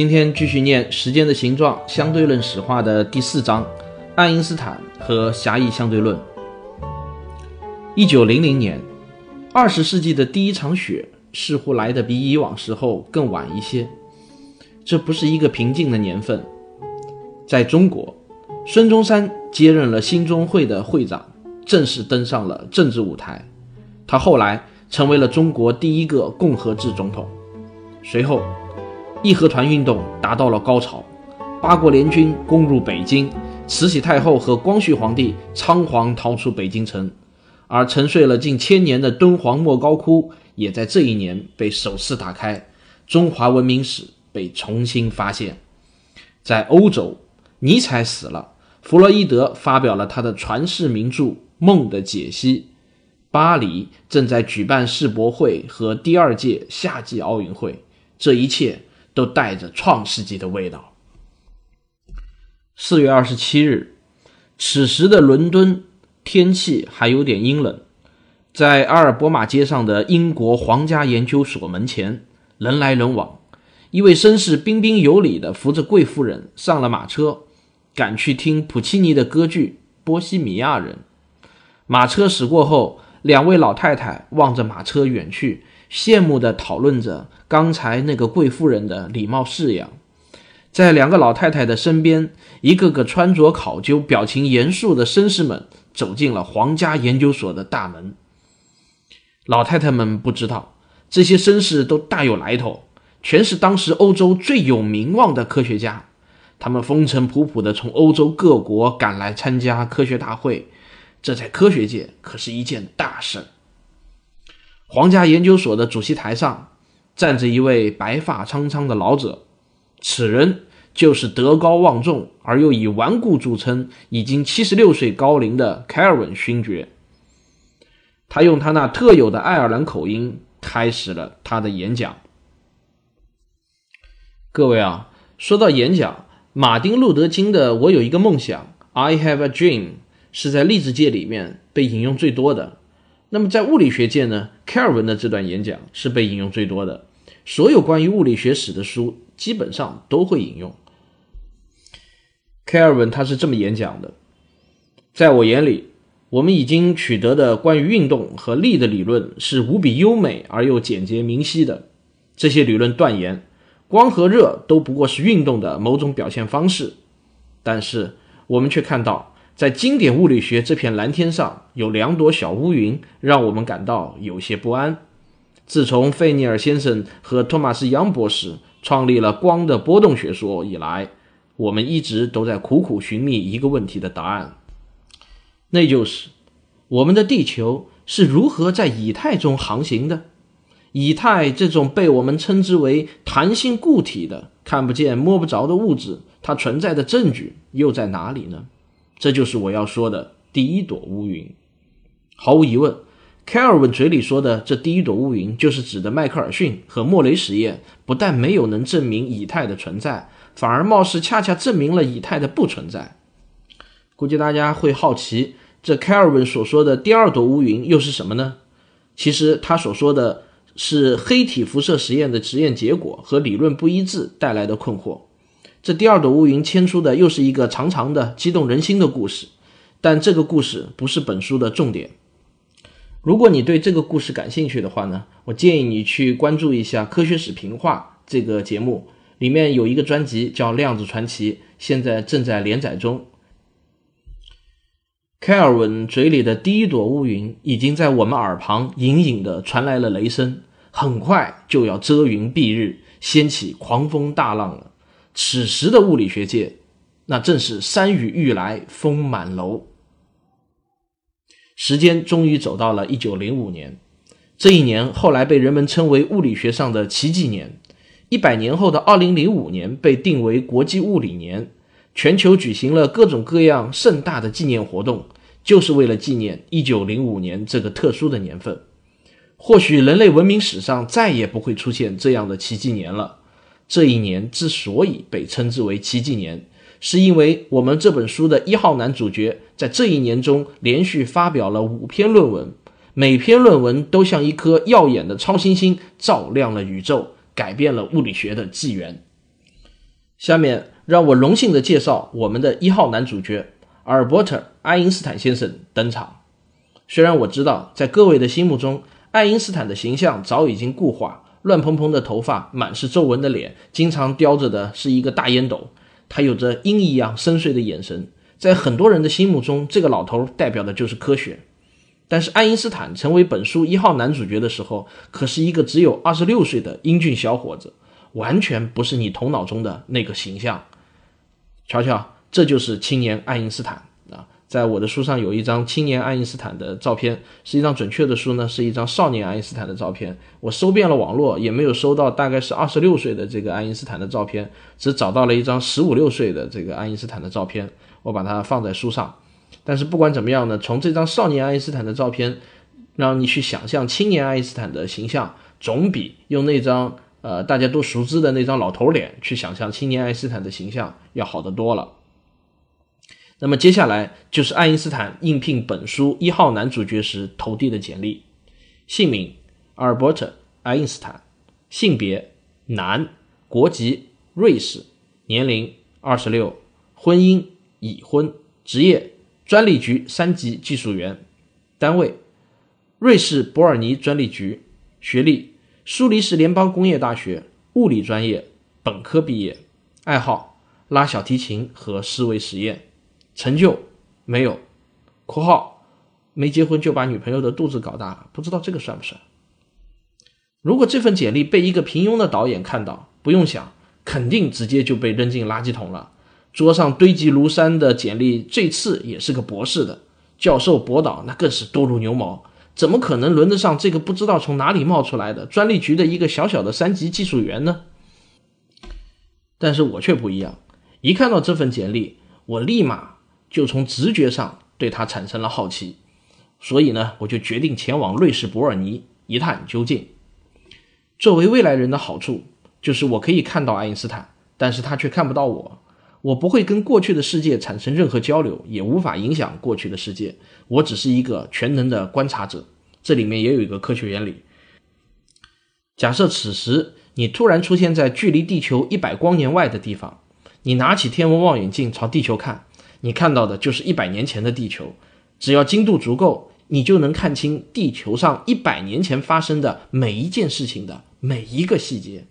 今天继续念《时间的形状：相对论史话》的第四章，爱因斯坦和狭义相对论。一九零零年，二十世纪的第一场雪似乎来得比以往时候更晚一些。这不是一个平静的年份。在中国，孙中山接任了兴中会的会长，正式登上了政治舞台。他后来成为了中国第一个共和制总统。随后。义和团运动达到了高潮，八国联军攻入北京，慈禧太后和光绪皇帝仓皇逃出北京城，而沉睡了近千年的敦煌莫高窟也在这一年被首次打开，中华文明史被重新发现。在欧洲，尼采死了，弗洛伊德发表了他的传世名著《梦的解析》，巴黎正在举办世博会和第二届夏季奥运会，这一切。都带着创世纪的味道。四月二十七日，此时的伦敦天气还有点阴冷，在阿尔伯马街上的英国皇家研究所门前，人来人往。一位绅士彬彬有礼地扶着贵夫人上了马车，赶去听普契尼的歌剧《波西米亚人》。马车驶过后，两位老太太望着马车远去。羡慕地讨论着刚才那个贵妇人的礼貌式样，在两个老太太的身边，一个个穿着考究、表情严肃的绅士们走进了皇家研究所的大门。老太太们不知道，这些绅士都大有来头，全是当时欧洲最有名望的科学家，他们风尘仆仆地从欧洲各国赶来参加科学大会，这在科学界可是一件大事。皇家研究所的主席台上站着一位白发苍苍的老者，此人就是德高望重而又以顽固著称、已经七十六岁高龄的凯尔文勋爵。他用他那特有的爱尔兰口音开始了他的演讲。各位啊，说到演讲，马丁·路德·金的“我有一个梦想 ”（I have a dream） 是在励志界里面被引用最多的。那么在物理学界呢，凯尔文的这段演讲是被引用最多的。所有关于物理学史的书基本上都会引用。凯尔文他是这么演讲的：在我眼里，我们已经取得的关于运动和力的理论是无比优美而又简洁明晰的。这些理论断言，光和热都不过是运动的某种表现方式。但是我们却看到。在经典物理学这片蓝天上，有两朵小乌云，让我们感到有些不安。自从费尼尔先生和托马斯·杨博士创立了光的波动学说以来，我们一直都在苦苦寻觅一个问题的答案，那就是我们的地球是如何在以太中航行的？以太这种被我们称之为弹性固体的、看不见摸不着的物质，它存在的证据又在哪里呢？这就是我要说的第一朵乌云。毫无疑问，凯尔文嘴里说的这第一朵乌云，就是指的迈克尔逊和莫雷实验，不但没有能证明以太的存在，反而貌似恰恰证明了以太的不存在。估计大家会好奇，这凯尔文所说的第二朵乌云又是什么呢？其实他所说的是黑体辐射实验的实验结果和理论不一致带来的困惑。这第二朵乌云牵出的又是一个长长的、激动人心的故事，但这个故事不是本书的重点。如果你对这个故事感兴趣的话呢，我建议你去关注一下《科学史评话》这个节目，里面有一个专辑叫《量子传奇》，现在正在连载中。凯尔文嘴里的第一朵乌云已经在我们耳旁隐隐的传来了雷声，很快就要遮云蔽日，掀起狂风大浪了。此时的物理学界，那正是山雨欲来风满楼。时间终于走到了一九零五年，这一年后来被人们称为物理学上的奇迹年。一百年后的二零零五年被定为国际物理年，全球举行了各种各样盛大的纪念活动，就是为了纪念一九零五年这个特殊的年份。或许人类文明史上再也不会出现这样的奇迹年了。这一年之所以被称之为奇迹年，是因为我们这本书的一号男主角在这一年中连续发表了五篇论文。每篇论文都像一颗耀眼的超新星，照亮了宇宙，改变了物理学的纪元。下面让我荣幸地介绍我们的一号男主角阿尔伯特·爱因斯坦先生登场。虽然我知道，在各位的心目中，爱因斯坦的形象早已经固化，乱蓬蓬的头发，满是皱纹的脸，经常叼着的是一个大烟斗。他有着鹰一样深邃的眼神，在很多人的心目中，这个老头代表的就是科学。但是爱因斯坦成为本书一号男主角的时候，可是一个只有二十六岁的英俊小伙子，完全不是你头脑中的那个形象。瞧瞧，这就是青年爱因斯坦！在我的书上有一张青年爱因斯坦的照片，实际上准确的说呢，是一张少年爱因斯坦的照片。我搜遍了网络，也没有搜到大概是二十六岁的这个爱因斯坦的照片，只找到了一张十五六岁的这个爱因斯坦的照片，我把它放在书上。但是不管怎么样呢，从这张少年爱因斯坦的照片，让你去想象青年爱因斯坦的形象，总比用那张呃大家都熟知的那张老头脸去想象青年爱因斯坦的形象要好得多了。那么接下来就是爱因斯坦应聘本书一号男主角时投递的简历：姓名阿尔伯特·爱因斯坦，性别男，国籍瑞士，年龄二十六，婚姻已婚，职业。专利局三级技术员，单位瑞士伯尔尼专利局，学历苏黎世联邦工业大学物理专业本科毕业，爱好拉小提琴和思维实验，成就没有（括号没结婚就把女朋友的肚子搞大，不知道这个算不算）。如果这份简历被一个平庸的导演看到，不用想，肯定直接就被扔进垃圾桶了。桌上堆积如山的简历，最次也是个博士的教授，博导那更是多如牛毛，怎么可能轮得上这个不知道从哪里冒出来的专利局的一个小小的三级技术员呢？但是我却不一样，一看到这份简历，我立马就从直觉上对他产生了好奇，所以呢，我就决定前往瑞士伯尔尼一探究竟。作为未来人的好处就是我可以看到爱因斯坦，但是他却看不到我。我不会跟过去的世界产生任何交流，也无法影响过去的世界。我只是一个全能的观察者。这里面也有一个科学原理：假设此时你突然出现在距离地球一百光年外的地方，你拿起天文望远镜朝地球看，你看到的就是一百年前的地球。只要精度足够，你就能看清地球上一百年前发生的每一件事情的每一个细节。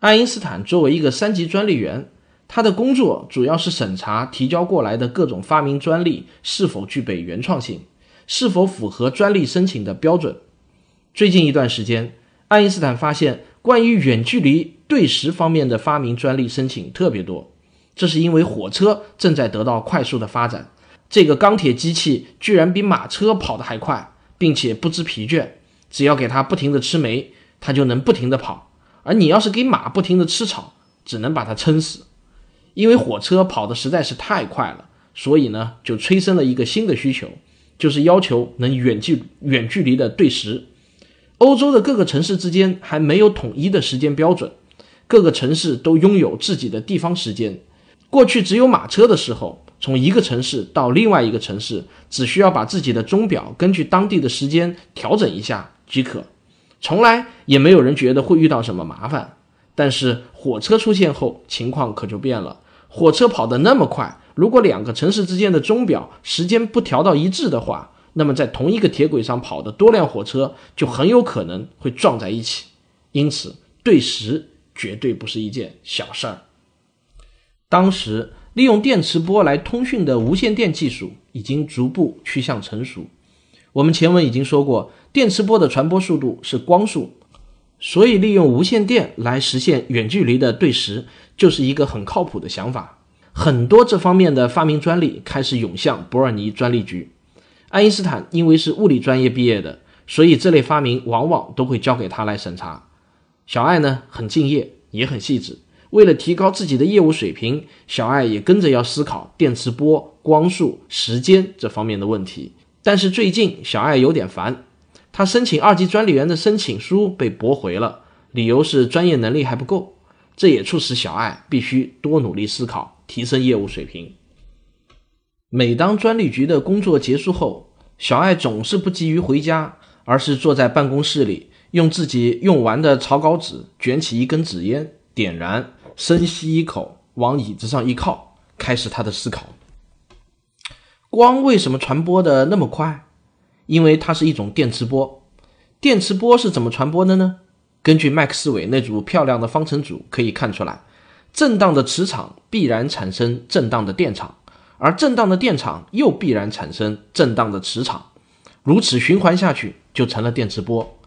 爱因斯坦作为一个三级专利员。他的工作主要是审查提交过来的各种发明专利是否具备原创性，是否符合专利申请的标准。最近一段时间，爱因斯坦发现关于远距离对时方面的发明专利申请特别多，这是因为火车正在得到快速的发展。这个钢铁机器居然比马车跑得还快，并且不知疲倦。只要给它不停地吃煤，它就能不停地跑；而你要是给马不停地吃草，只能把它撑死。因为火车跑得实在是太快了，所以呢，就催生了一个新的需求，就是要求能远距远距离的对时。欧洲的各个城市之间还没有统一的时间标准，各个城市都拥有自己的地方时间。过去只有马车的时候，从一个城市到另外一个城市，只需要把自己的钟表根据当地的时间调整一下即可，从来也没有人觉得会遇到什么麻烦。但是火车出现后，情况可就变了。火车跑得那么快，如果两个城市之间的钟表时间不调到一致的话，那么在同一个铁轨上跑的多辆火车就很有可能会撞在一起。因此，对时绝对不是一件小事儿。当时利用电磁波来通讯的无线电技术已经逐步趋向成熟。我们前文已经说过，电磁波的传播速度是光速。所以，利用无线电来实现远距离的对时，就是一个很靠谱的想法。很多这方面的发明专利开始涌向伯尔尼专利局。爱因斯坦因为是物理专业毕业的，所以这类发明往往都会交给他来审查。小爱呢很敬业，也很细致。为了提高自己的业务水平，小爱也跟着要思考电磁波、光速、时间这方面的问题。但是最近小爱有点烦，他申请二级专利员的申请书被驳回了，理由是专业能力还不够。这也促使小爱必须多努力思考，提升业务水平。每当专利局的工作结束后，小爱总是不急于回家，而是坐在办公室里，用自己用完的草稿纸卷起一根纸烟，点燃。深吸一口，往椅子上一靠，开始他的思考。光为什么传播的那么快？因为它是一种电磁波。电磁波是怎么传播的呢？根据麦克斯韦那组漂亮的方程组可以看出来，震荡的磁场必然产生震荡的电场，而震荡的电场又必然产生震荡的磁场，如此循环下去就成了电磁波。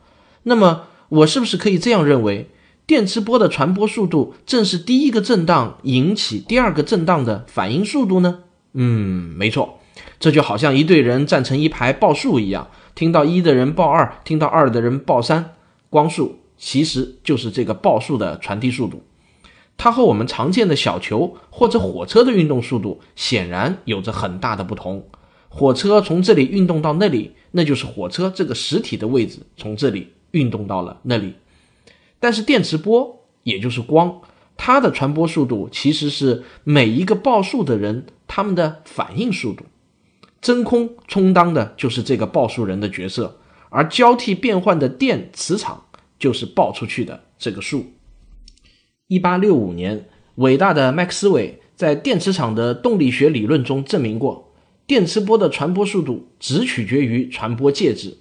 那么，我是不是可以这样认为？电磁波的传播速度正是第一个震荡引起第二个震荡的反应速度呢？嗯，没错，这就好像一队人站成一排报数一样，听到一的人报二，听到二的人报三，光速其实就是这个报数的传递速度。它和我们常见的小球或者火车的运动速度显然有着很大的不同。火车从这里运动到那里，那就是火车这个实体的位置从这里运动到了那里。但是电磁波，也就是光，它的传播速度其实是每一个报数的人他们的反应速度。真空充当的就是这个报数人的角色，而交替变换的电磁场就是报出去的这个数。一八六五年，伟大的麦克斯韦在电磁场的动力学理论中证明过，电磁波的传播速度只取决于传播介质。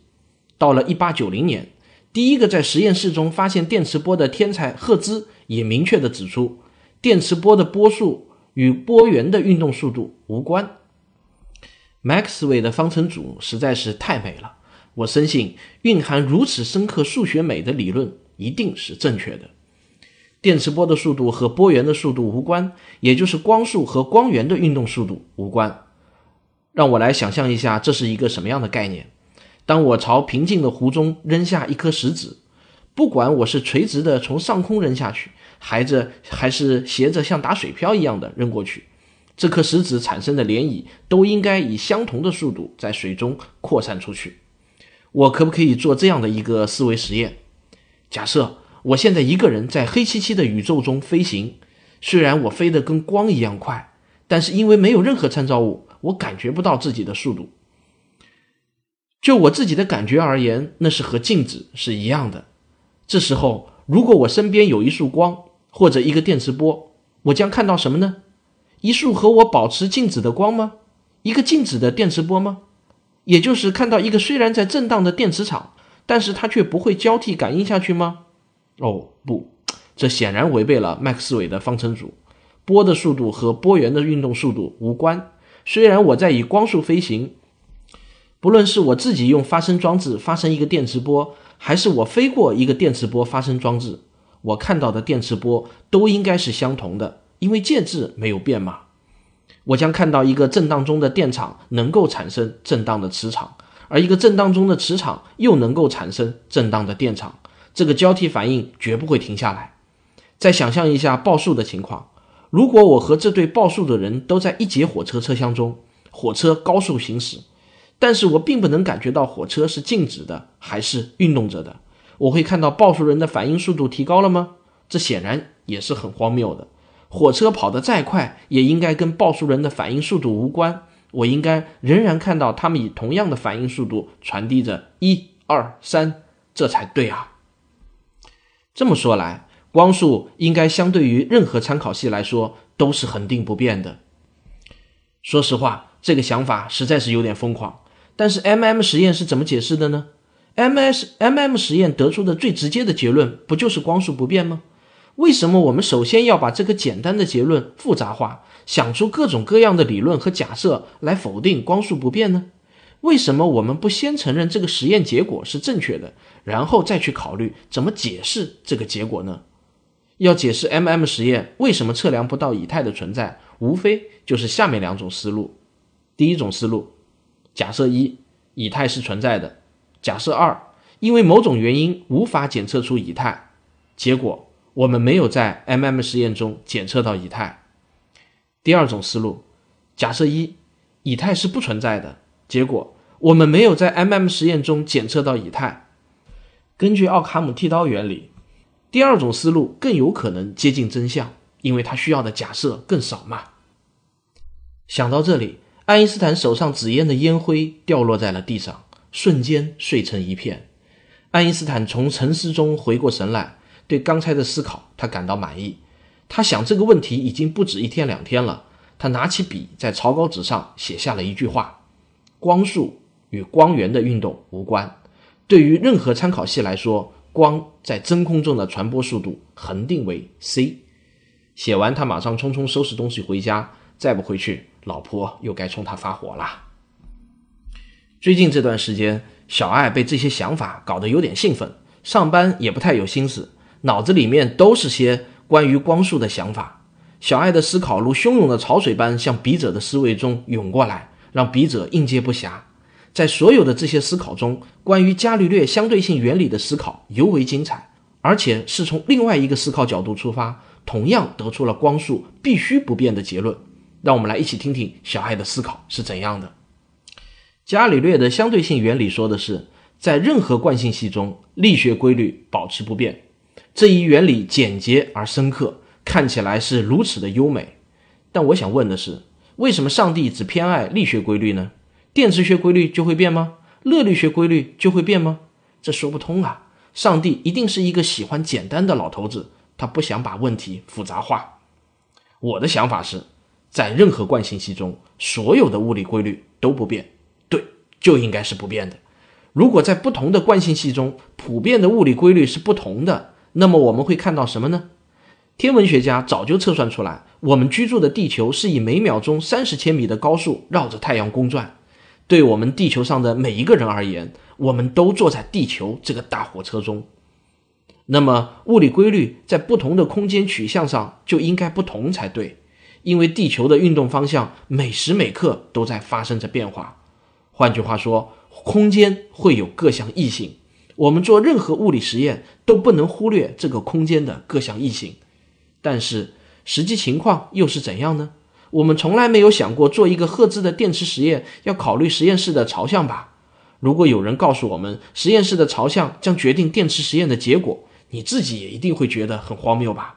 到了一八九零年。第一个在实验室中发现电磁波的天才赫兹也明确地指出，电磁波的波速与波源的运动速度无关。麦克斯韦的方程组实在是太美了，我深信蕴含如此深刻数学美的理论一定是正确的。电磁波的速度和波源的速度无关，也就是光速和光源的运动速度无关。让我来想象一下，这是一个什么样的概念？当我朝平静的湖中扔下一颗石子，不管我是垂直的从上空扔下去，还着还是斜着像打水漂一样的扔过去，这颗石子产生的涟漪都应该以相同的速度在水中扩散出去。我可不可以做这样的一个思维实验？假设我现在一个人在黑漆漆的宇宙中飞行，虽然我飞得跟光一样快，但是因为没有任何参照物，我感觉不到自己的速度。就我自己的感觉而言，那是和静止是一样的。这时候，如果我身边有一束光或者一个电磁波，我将看到什么呢？一束和我保持静止的光吗？一个静止的电磁波吗？也就是看到一个虽然在震荡的电磁场，但是它却不会交替感应下去吗？哦，不，这显然违背了麦克斯韦的方程组。波的速度和波源的运动速度无关。虽然我在以光速飞行。不论是我自己用发声装置发生一个电磁波，还是我飞过一个电磁波发声装置，我看到的电磁波都应该是相同的，因为介质没有变嘛。我将看到一个震荡中的电场能够产生震荡的磁场，而一个震荡中的磁场又能够产生震荡的电场，这个交替反应绝不会停下来。再想象一下报数的情况，如果我和这对报数的人都在一节火车车厢中，火车高速行驶。但是我并不能感觉到火车是静止的还是运动着的。我会看到报数人的反应速度提高了吗？这显然也是很荒谬的。火车跑得再快，也应该跟报数人的反应速度无关。我应该仍然看到他们以同样的反应速度传递着一二三，这才对啊。这么说来，光速应该相对于任何参考系来说都是恒定不变的。说实话，这个想法实在是有点疯狂。但是 M M 实验是怎么解释的呢？M S M M 实验得出的最直接的结论不就是光速不变吗？为什么我们首先要把这个简单的结论复杂化，想出各种各样的理论和假设来否定光速不变呢？为什么我们不先承认这个实验结果是正确的，然后再去考虑怎么解释这个结果呢？要解释 M M 实验为什么测量不到以太的存在，无非就是下面两种思路。第一种思路。假设一，以太是存在的。假设二，因为某种原因无法检测出以太。结果我们没有在 M·M 实验中检测到以太。第二种思路，假设一，以太是不存在的，结果我们没有在 M·M 实验中检测到以太。根据奥卡姆剃刀原理，第二种思路更有可能接近真相，因为它需要的假设更少嘛。想到这里，爱因斯坦手上纸烟的烟灰掉落在了地上，瞬间碎成一片。爱因斯坦从沉思中回过神来，对刚才的思考他感到满意。他想这个问题已经不止一天两天了。他拿起笔，在草稿纸上写下了一句话：“光速与光源的运动无关。”对于任何参考系来说，光在真空中的传播速度恒定为 c。写完，他马上匆匆收拾东西回家。再不回去，老婆又该冲他发火了。最近这段时间，小爱被这些想法搞得有点兴奋，上班也不太有心思，脑子里面都是些关于光速的想法。小爱的思考如汹涌的潮水般向笔者的思维中涌过来，让笔者应接不暇。在所有的这些思考中，关于伽利略相对性原理的思考尤为精彩，而且是从另外一个思考角度出发，同样得出了光速必须不变的结论。让我们来一起听听小爱的思考是怎样的。伽利略的相对性原理说的是，在任何惯性系中，力学规律保持不变。这一原理简洁而深刻，看起来是如此的优美。但我想问的是，为什么上帝只偏爱力学规律呢？电磁学规律就会变吗？热力学规律就会变吗？这说不通啊！上帝一定是一个喜欢简单的老头子，他不想把问题复杂化。我的想法是，在任何惯性系中，所有的物理规律都不变，对，就应该是不变的。如果在不同的惯性系中，普遍的物理规律是不同的，那么我们会看到什么呢？天文学家早就测算出来，我们居住的地球是以每秒钟三十千米的高速绕着太阳公转。对我们地球上的每一个人而言，我们都坐在地球这个大火车中。那么，物理规律在不同的空间取向上就应该不同才对，因为地球的运动方向每时每刻都在发生着变化。换句话说，空间会有各项异性。我们做任何物理实验都不能忽略这个空间的各项异性。但是，实际情况又是怎样呢？我们从来没有想过做一个赫兹的电池实验要考虑实验室的朝向吧？如果有人告诉我们实验室的朝向将决定电池实验的结果，你自己也一定会觉得很荒谬吧？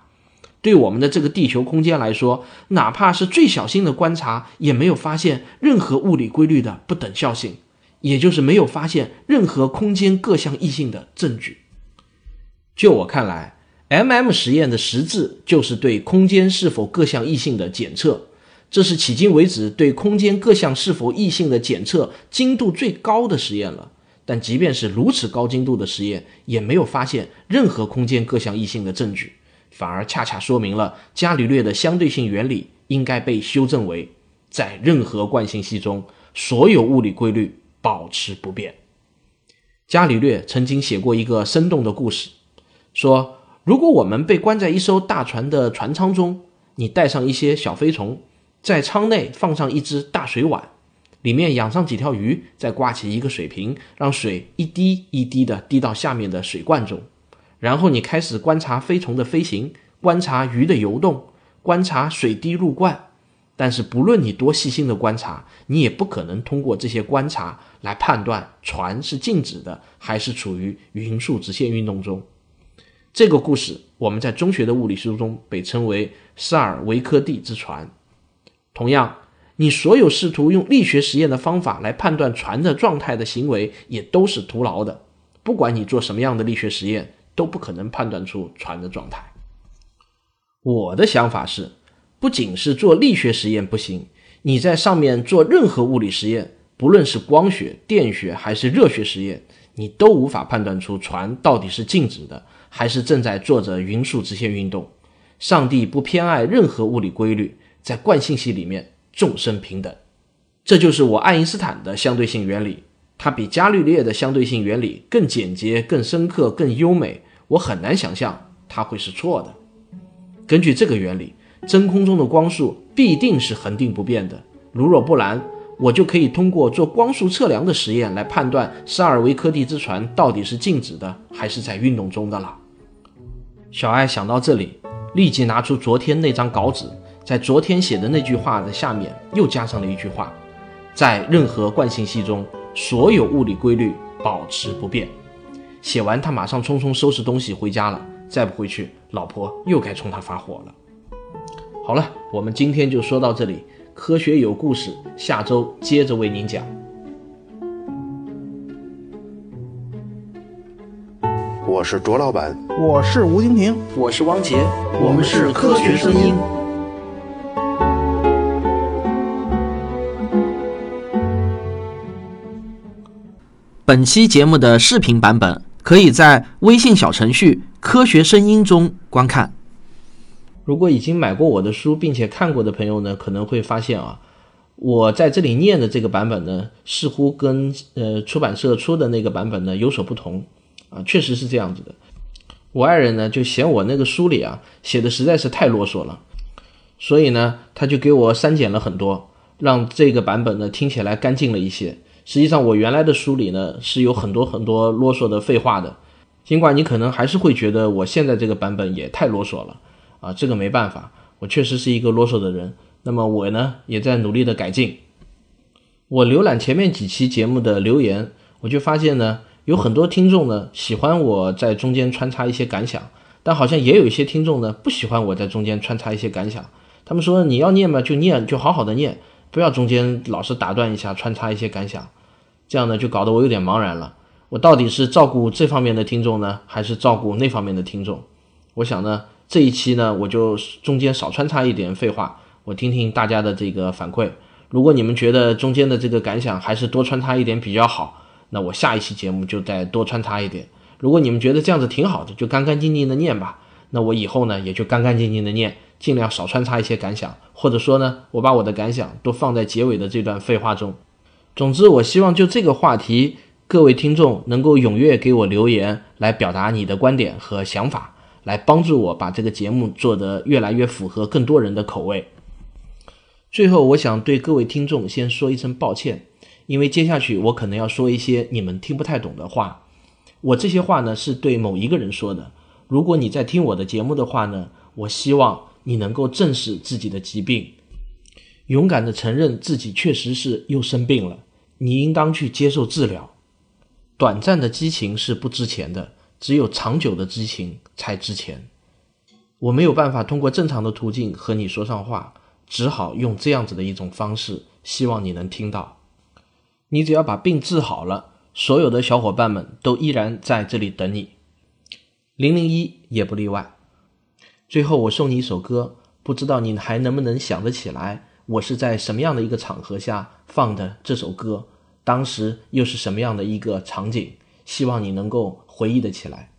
对我们的这个地球空间来说，哪怕是最小心的观察，也没有发现任何物理规律的不等效性，也就是没有发现任何空间各项异性的证据。就我看来，M·M 实验的实质就是对空间是否各项异性的检测。这是迄今为止对空间各项是否异性的检测精度最高的实验了。但即便是如此高精度的实验，也没有发现任何空间各项异性的证据，反而恰恰说明了伽利略的相对性原理应该被修正为：在任何惯性系中，所有物理规律保持不变。伽利略曾经写过一个生动的故事，说如果我们被关在一艘大船的船舱中，你带上一些小飞虫。在舱内放上一只大水碗，里面养上几条鱼，再挂起一个水瓶，让水一滴一滴的滴到下面的水罐中。然后你开始观察飞虫的飞行，观察鱼的游动，观察水滴入罐。但是不论你多细心的观察，你也不可能通过这些观察来判断船是静止的还是处于匀速直线运动中。这个故事我们在中学的物理书中被称为萨尔维科蒂之船。同样，你所有试图用力学实验的方法来判断船的状态的行为也都是徒劳的。不管你做什么样的力学实验，都不可能判断出船的状态。我的想法是，不仅是做力学实验不行，你在上面做任何物理实验，不论是光学、电学还是热学实验，你都无法判断出船到底是静止的，还是正在做着匀速直线运动。上帝不偏爱任何物理规律。在惯性系里面，众生平等，这就是我爱因斯坦的相对性原理。它比伽利略的相对性原理更简洁、更深刻、更优美。我很难想象它会是错的。根据这个原理，真空中的光速必定是恒定不变的。如若不然，我就可以通过做光速测量的实验来判断萨尔维科蒂之船到底是静止的还是在运动中的了。小爱想到这里，立即拿出昨天那张稿纸，在昨天写的那句话的下面又加上了一句话：在任何惯性系中，所有物理规律保持不变。写完，他马上匆匆收拾东西回家了。再不回去，老婆又该冲他发火了。好了，我们今天就说到这里。科学有故事，下周接着为您讲。我是卓老板，我是吴京平，我是汪杰，我们是科学声音。本期节目的视频版本可以在微信小程序“科学声音”中观看。如果已经买过我的书并且看过的朋友呢，可能会发现啊，我在这里念的这个版本呢，似乎跟呃出版社出的那个版本呢有所不同啊，确实是这样子的。我爱人呢就嫌我那个书里啊写的实在是太啰嗦了，所以呢他就给我删减了很多，让这个版本呢听起来干净了一些。实际上我原来的书里呢是有很多很多啰嗦的废话的，尽管你可能还是会觉得我现在这个版本也太啰嗦了。啊，这个没办法，我确实是一个啰嗦的人。那么我呢，也在努力的改进。我浏览前面几期节目的留言，我就发现呢，有很多听众呢喜欢我在中间穿插一些感想，但好像也有一些听众呢不喜欢我在中间穿插一些感想。他们说你要念嘛就念，就好好的念，不要中间老是打断一下穿插一些感想，这样呢就搞得我有点茫然了。我到底是照顾这方面的听众呢，还是照顾那方面的听众？我想呢。这一期呢，我就中间少穿插一点废话，我听听大家的这个反馈。如果你们觉得中间的这个感想还是多穿插一点比较好，那我下一期节目就再多穿插一点。如果你们觉得这样子挺好的，就干干净净的念吧，那我以后呢也就干干净净的念，尽量少穿插一些感想，或者说呢，我把我的感想都放在结尾的这段废话中。总之，我希望就这个话题，各位听众能够踊跃给我留言，来表达你的观点和想法。来帮助我把这个节目做得越来越符合更多人的口味。最后，我想对各位听众先说一声抱歉，因为接下去我可能要说一些你们听不太懂的话。我这些话呢是对某一个人说的。如果你在听我的节目的话呢，我希望你能够正视自己的疾病，勇敢地承认自己确实是又生病了。你应当去接受治疗。短暂的激情是不值钱的。只有长久的激情才值钱。我没有办法通过正常的途径和你说上话，只好用这样子的一种方式，希望你能听到。你只要把病治好了，所有的小伙伴们都依然在这里等你，零零一也不例外。最后，我送你一首歌，不知道你还能不能想得起来，我是在什么样的一个场合下放的这首歌，当时又是什么样的一个场景？希望你能够回忆得起来。